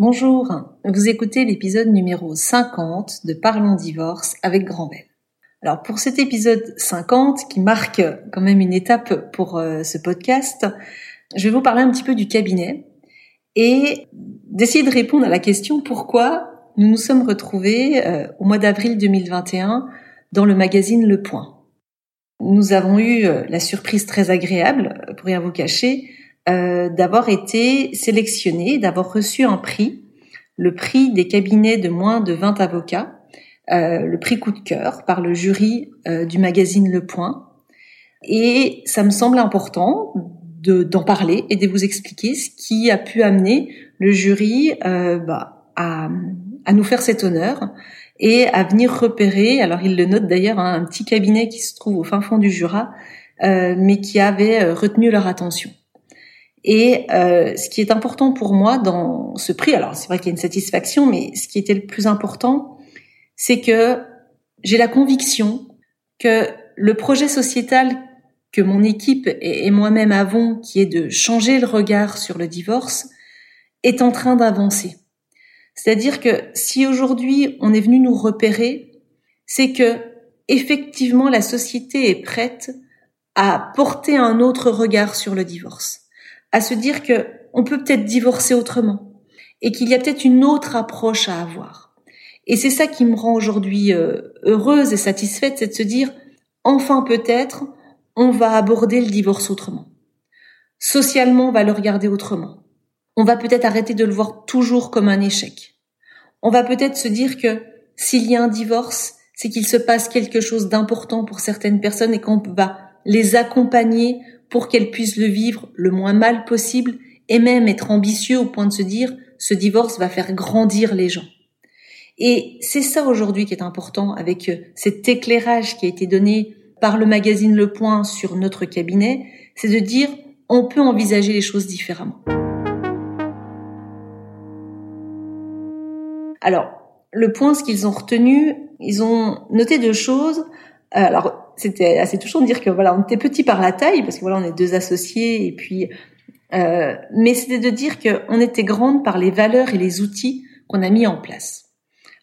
Bonjour, vous écoutez l'épisode numéro 50 de Parlons divorce avec Grand Alors pour cet épisode 50 qui marque quand même une étape pour euh, ce podcast, je vais vous parler un petit peu du cabinet et d'essayer de répondre à la question pourquoi nous nous sommes retrouvés euh, au mois d'avril 2021 dans le magazine Le Point. Nous avons eu euh, la surprise très agréable, pour rien vous cacher, euh, d'avoir été sélectionné, d'avoir reçu un prix, le prix des cabinets de moins de 20 avocats, euh, le prix coup de cœur par le jury euh, du magazine Le Point. Et ça me semble important d'en parler et de vous expliquer ce qui a pu amener le jury bah, à, nous faire cet honneur et à venir repérer, alors il le note d'ailleurs, hein, un petit cabinet qui se trouve au fin fond du Jura, mais qui avait retenu leur attention. Et euh, ce qui est important pour moi dans ce prix, alors c'est vrai qu'il y a une satisfaction, mais ce qui était le plus important, c'est que j'ai la conviction que le projet sociétal que mon équipe et moi-même avons, qui est de changer le regard sur le divorce, est en train d'avancer. C'est-à-dire que si aujourd'hui on est venu nous repérer, c'est que effectivement la société est prête à porter un autre regard sur le divorce à se dire que on peut peut-être divorcer autrement et qu'il y a peut-être une autre approche à avoir. Et c'est ça qui me rend aujourd'hui euh, heureuse et satisfaite, c'est de se dire enfin peut-être on va aborder le divorce autrement. Socialement, on va le regarder autrement. On va peut-être arrêter de le voir toujours comme un échec. On va peut-être se dire que s'il y a un divorce, c'est qu'il se passe quelque chose d'important pour certaines personnes et qu'on va les accompagner pour qu'elles puissent le vivre le moins mal possible et même être ambitieux au point de se dire ce divorce va faire grandir les gens. Et c'est ça aujourd'hui qui est important avec euh, cet éclairage qui a été donné par le magazine Le Point sur notre cabinet, c'est de dire on peut envisager les choses différemment. Alors, le point, ce qu'ils ont retenu, ils ont noté deux choses. Euh, alors, c'était assez touchant de dire que voilà, on était petit par la taille parce que voilà, on est deux associés et puis, euh, mais c'était de dire qu'on était grande par les valeurs et les outils qu'on a mis en place.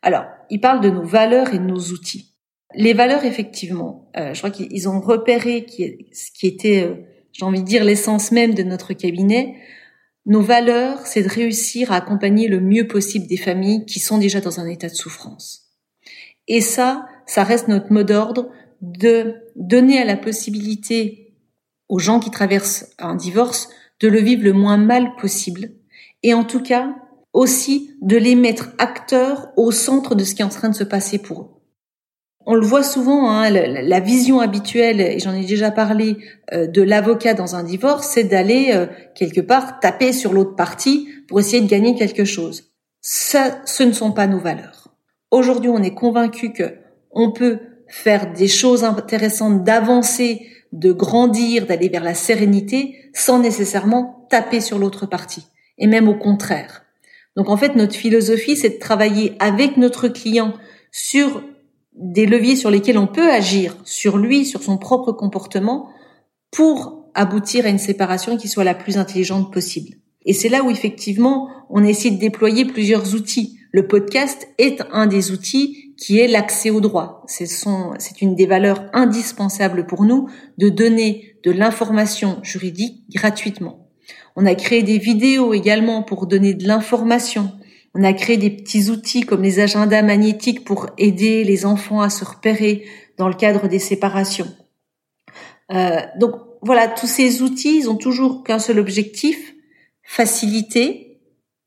Alors, ils parlent de nos valeurs et de nos outils. Les valeurs, effectivement, euh, je crois qu'ils ont repéré ce qui était, euh, j'ai envie de dire, l'essence même de notre cabinet. Nos valeurs, c'est de réussir à accompagner le mieux possible des familles qui sont déjà dans un état de souffrance. Et ça, ça reste notre mot d'ordre de donner à la possibilité aux gens qui traversent un divorce de le vivre le moins mal possible et en tout cas aussi de les mettre acteurs au centre de ce qui est en train de se passer pour eux. On le voit souvent, hein, la, vision habituelle, et j'en ai déjà parlé, euh, de l'avocat dans un divorce, c'est d'aller euh, quelque part taper sur l'autre partie pour essayer de gagner quelque chose. Ça, ce ne sont pas nos valeurs. Aujourd'hui, on est convaincu que on peut faire des choses intéressantes, d'avancer, de grandir, d'aller vers la sérénité, sans nécessairement taper sur l'autre partie. Et même au contraire. Donc en fait, notre philosophie, c'est de travailler avec notre client sur des leviers sur lesquels on peut agir, sur lui, sur son propre comportement, pour aboutir à une séparation qui soit la plus intelligente possible. Et c'est là où effectivement, on essaie de déployer plusieurs outils. Le podcast est un des outils qui est l'accès au droit. C'est une des valeurs indispensables pour nous de donner de l'information juridique gratuitement. On a créé des vidéos également pour donner de l'information. On a créé des petits outils comme les agendas magnétiques pour aider les enfants à se repérer dans le cadre des séparations. Euh, donc voilà, tous ces outils, ils ont toujours qu'un seul objectif, faciliter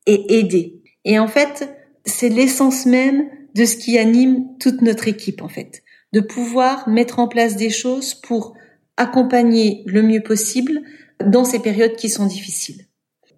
et aider. Et en fait, c'est l'essence même de ce qui anime toute notre équipe en fait, de pouvoir mettre en place des choses pour accompagner le mieux possible dans ces périodes qui sont difficiles.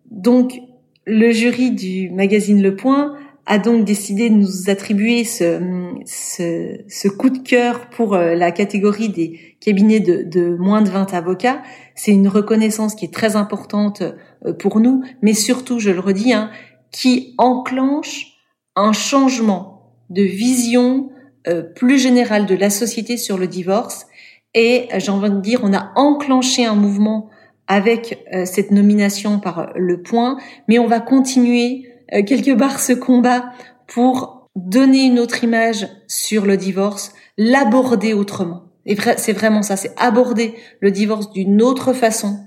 Donc, le jury du magazine Le Point a donc décidé de nous attribuer ce, ce, coup de cœur pour euh, la catégorie des cabinets de, de moins de 20 avocats. C'est une reconnaissance qui est très importante euh, pour nous, mais surtout, je le redis, hein, qui enclenche un changement de vision euh, plus générale de la société sur le divorce. Et euh, j'ai envie de dire, on a enclenché un mouvement avec euh, cette nomination par le point, mais on va continuer quelque part ce combat pour donner une autre image sur le divorce, l'aborder autrement. Et c'est vraiment ça, c'est aborder le divorce d'une autre façon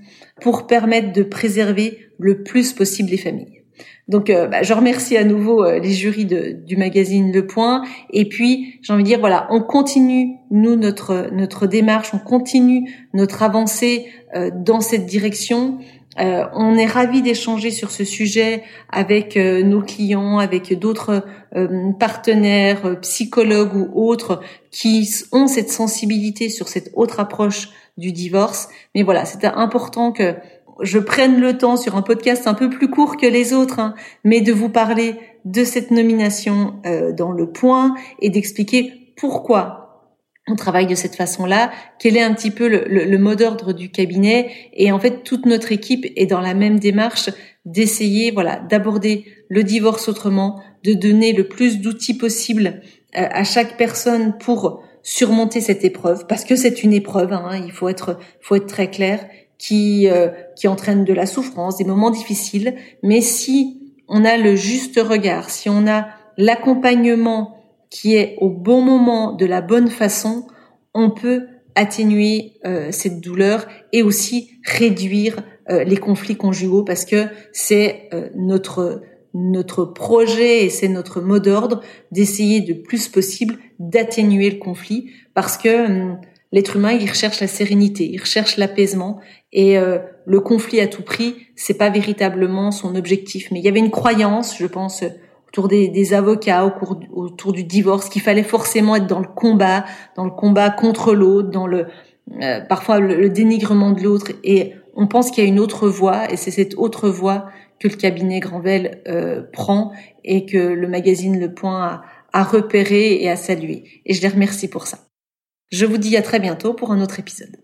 pour permettre de préserver le plus possible les familles. Donc, euh, bah, je remercie à nouveau euh, les jurys du magazine Le Point. Et puis, j'ai envie de dire, voilà, on continue nous notre notre démarche, on continue notre avancée euh, dans cette direction. on est ravi d'échanger sur ce sujet avec nos clients, avec d'autres partenaires, psychologues ou autres qui ont cette sensibilité sur cette autre approche du divorce. Mais voilà, c'était important que je prenne le temps sur un podcast un peu plus court que les autres, hein, mais de vous parler de cette nomination euh, dans le point et d'expliquer pourquoi on travaille de cette façon-là, quel est un petit peu le, le, mot d'ordre du cabinet. Et en fait toute notre équipe est dans la même démarche d'essayer voilà d'aborder le divorce autrement, de donner le plus d'outils possible euh, à chaque personne pour surmonter cette épreuve parce que c'est une épreuve, hein, il faut être faut être très clair qui euh, qui entraîne de la souffrance, des moments difficiles, mais si on a le juste regard, si on a l'accompagnement qui est au bon moment, de la bonne façon, on peut atténuer euh, cette douleur et aussi réduire euh, les conflits conjugaux parce que c'est notre notre projet et c'est notre mot d'ordre d'essayer de plus possible d'atténuer le conflit parce que hum, l'être humain, il recherche la sérénité, il recherche l'apaisement et euh, le conflit à tout prix, c'est pas véritablement son objectif. Mais il y avait une croyance, je pense, autour des, avocats, au autour du divorce, qu'il fallait forcément être dans le combat, dans le combat contre l'autre, dans le euh, parfois le, dénigrement de l'autre. Et on pense qu'il y a une autre voie, et c'est cette autre voie que le cabinet Granvel euh, prend et que le magazine Le Point a, a repéré et a salué. Et je les remercie pour ça. Je vous dis à très bientôt pour un autre épisode.